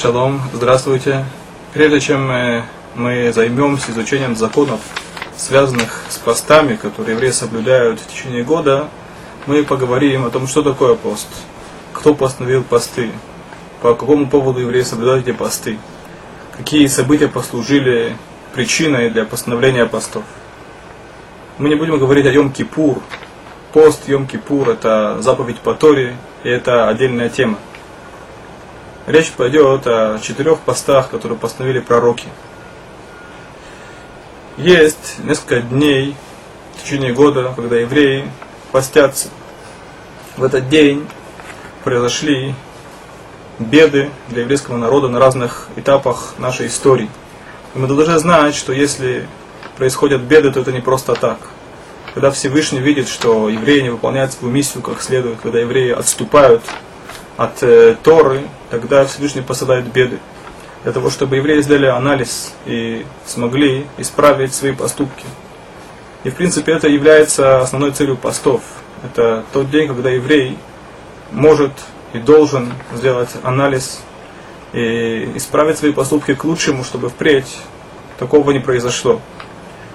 Шалом, здравствуйте. Прежде чем э, мы займемся изучением законов, связанных с постами, которые евреи соблюдают в течение года, мы поговорим о том, что такое пост, кто постановил посты, по какому поводу евреи соблюдают эти посты, какие события послужили причиной для постановления постов. Мы не будем говорить о Йом-Кипур. Пост Йом-Кипур – это заповедь по Торе, и это отдельная тема. Речь пойдет о четырех постах, которые постановили пророки. Есть несколько дней в течение года, когда евреи постятся. В этот день произошли беды для еврейского народа на разных этапах нашей истории. И мы должны знать, что если происходят беды, то это не просто так. Когда Всевышний видит, что евреи не выполняют свою миссию как следует, когда евреи отступают от э, Торы, тогда Всевышний посылает беды. Для того, чтобы евреи сделали анализ и смогли исправить свои поступки. И в принципе это является основной целью постов. Это тот день, когда еврей может и должен сделать анализ и исправить свои поступки к лучшему, чтобы впредь такого не произошло.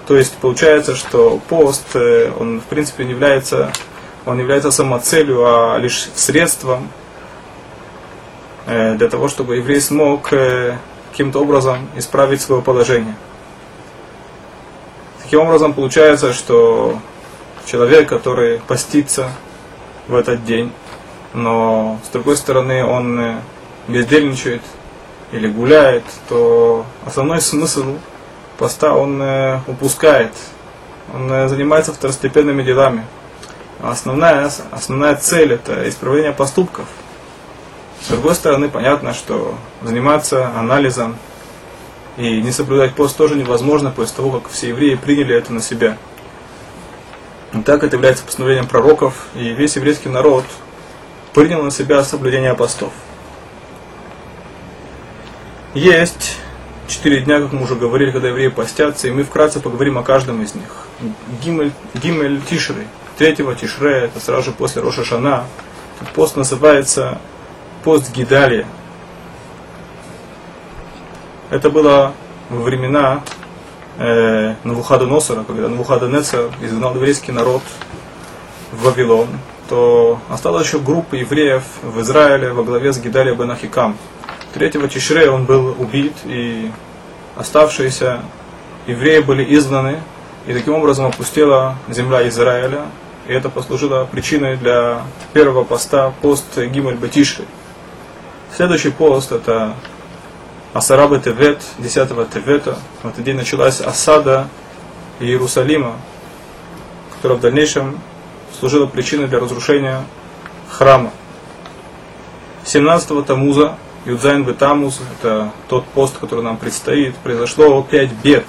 То есть получается, что пост, э, он в принципе не является, он является самоцелью, а лишь средством для того, чтобы еврей смог э, каким-то образом исправить свое положение. Таким образом получается, что человек, который постится в этот день, но с другой стороны он э, бездельничает или гуляет, то основной смысл поста он упускает. Он занимается второстепенными делами. А основная, основная цель это исправление поступков – с другой стороны, понятно, что заниматься анализом и не соблюдать пост тоже невозможно после того, как все евреи приняли это на себя. И так это является постановлением пророков, и весь еврейский народ принял на себя соблюдение постов. Есть четыре дня, как мы уже говорили, когда евреи постятся, и мы вкратце поговорим о каждом из них. Гимель, Гимель Тишры, третьего Тишре, это сразу же после Роша Шана. Пост называется пост Гидалия. Это было во времена э, Навуходоносора, когда Навуходоносор изгнал еврейский народ в Вавилон, то осталась еще группа евреев в Израиле во главе с Гидалия бен Ахикам. Третьего Чишре он был убит, и оставшиеся евреи были изгнаны, и таким образом опустела земля Израиля, и это послужило причиной для первого поста, пост Гимель Батишри. Следующий пост это Асарабы Тевет, 10 Тевета. В этот день началась осада Иерусалима, которая в дальнейшем служила причиной для разрушения храма. 17 Тамуза, Юдзайн Тамуз, это тот пост, который нам предстоит, произошло пять бед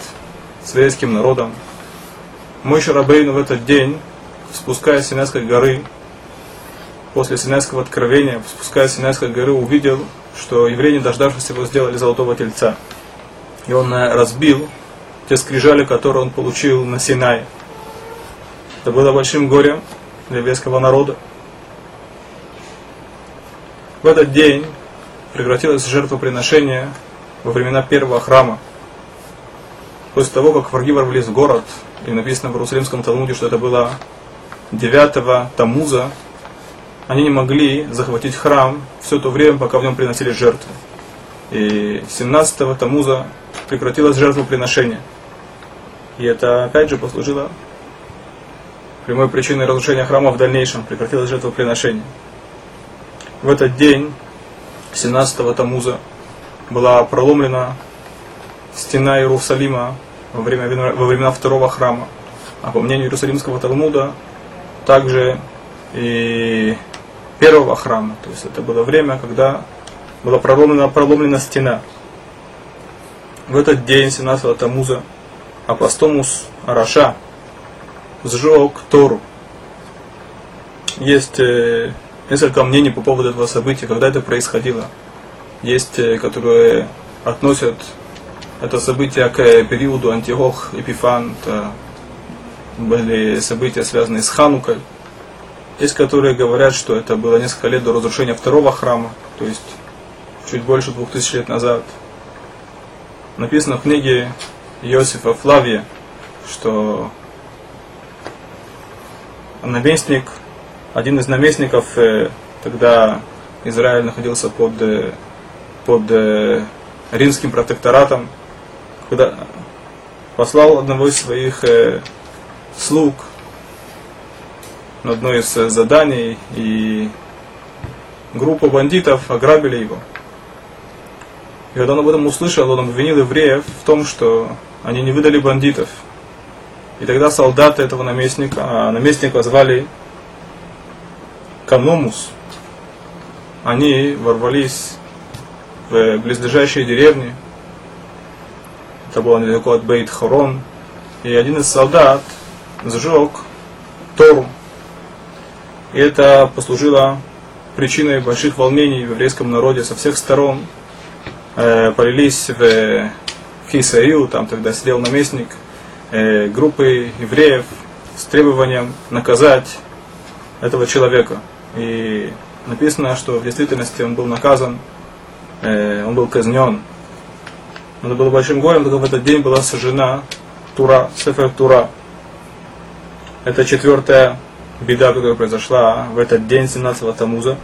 с еврейским народом. Мой Шарабейн в этот день, спускаясь с Синайской горы, после Синайского откровения, спускаясь с Синайской горы, увидел, что евреи, не дождавшись его, сделали золотого тельца. И он э, разбил те скрижали, которые он получил на Синае. Это было большим горем для еврейского народа. В этот день прекратилось жертвоприношение во времена первого храма. После того, как враги ворвались в город, и написано в Иерусалимском Талмуде, что это было 9 Тамуза, они не могли захватить храм все то время, пока в нем приносили жертвы. И 17-го Тамуза прекратилось жертвоприношение. И это опять же послужило прямой причиной разрушения храма в дальнейшем, прекратилось жертвоприношение. В этот день, 17-го Тамуза, была проломлена стена Иерусалима во, время, во времена второго храма. А по мнению Иерусалимского Талмуда, также и первого храма. То есть это было время, когда была проломлена, проломлена стена. В этот день, 17 Тамуза, Апостомус Араша сжег Тору. Есть э, несколько мнений по поводу этого события, когда это происходило. Есть, э, которые относят это событие к периоду Антиох Эпифан. Это были события, связанные с Ханукой. Есть, которые говорят, что это было несколько лет до разрушения второго храма, то есть чуть больше двух тысяч лет назад. Написано в книге Иосифа Флавия, что наместник, один из наместников, э, тогда Израиль находился под, э, под э, римским протекторатом, когда послал одного из своих слуг на одно из заданий, и группа бандитов ограбили его. И когда он об этом услышал, он обвинил евреев в том, что они не выдали бандитов. И тогда солдаты этого наместника, а наместника звали Каномус, они ворвались в близлежащие деревни. Это было недалеко от Бейт Хорон. И один из солдат сжег Тору. И это послужило причиной больших волнений в еврейском народе со всех сторон. Э, полились в Хисаю, там тогда сидел наместник э, группы евреев с требованием наказать этого человека. И написано, что в действительности он был наказан, э, он был казнен. Это было большим горем, только в этот день была сожжена Тура, Сефер Тура. Это четвертая беда, которая произошла в этот день 17-го Тамуза.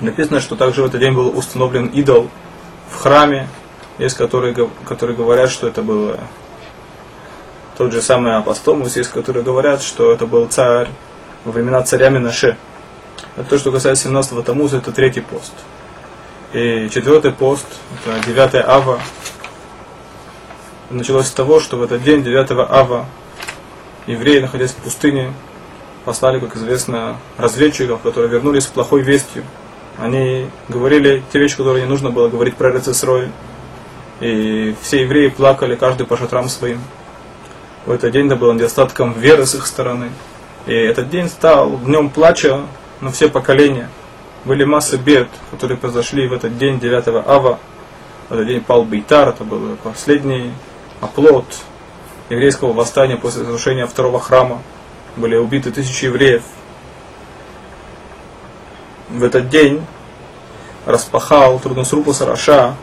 Написано, что также в этот день был установлен идол в храме, есть которые, которые говорят, что это был тот же самый Апостомус, есть которые говорят, что это был царь во времена царя Минаше. Это то, что касается 17-го Тамуза, это третий пост. И четвертый пост, это 9 Ава. Началось с того, что в этот день, 9 Ава, евреи, находясь в пустыне, послали, как известно, разведчиков, которые вернулись с плохой вестью. Они говорили те вещи, которые не нужно было говорить про Рецесрой. И все евреи плакали, каждый по шатрам своим. В этот день это было недостатком веры с их стороны. И этот день стал днем плача на все поколения. Были массы бед, которые произошли в этот день 9 ава. В этот день пал Бейтар, это был последний оплот еврейского восстания после разрушения второго храма. Были убиты тысячи евреев. В этот день распахал Трудносрупа Сараша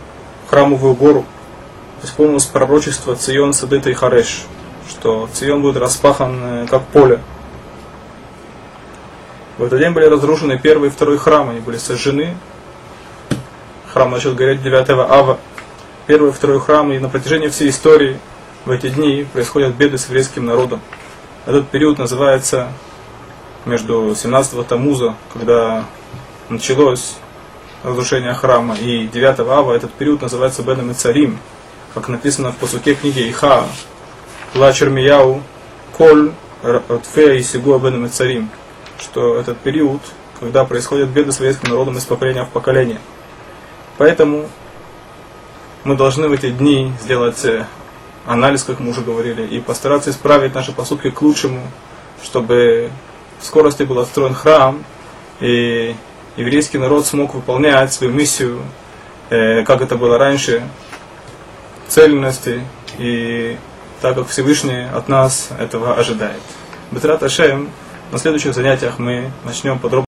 храмовую гору. Исполнилось пророчество Цион, Садыта и Хареш, что Цион будет распахан э, как поле. В этот день были разрушены первый и второй храм, они были сожжены. Храм начал гореть 9 ава. Первый и второй храм, и на протяжении всей истории в эти дни происходят беды с еврейским народом. Этот период называется между 17 Тамуза, когда началось разрушение храма, и 9 ава, этот период называется Беном и Царим, как написано в посуке книги Иха, Ла Чермияу, Коль, Ротфея и Сигуа Беном и Царим, что этот период, когда происходят беды с еврейским народом из поколения в поколение. Поэтому мы должны в эти дни сделать э, анализ, как мы уже говорили, и постараться исправить наши поступки к лучшему, чтобы в скорости был отстроен храм, и еврейский народ смог выполнять свою миссию, э, как это было раньше, цельности, и так как Всевышний от нас этого ожидает. Бетрат Ашем, на следующих занятиях мы начнем подробно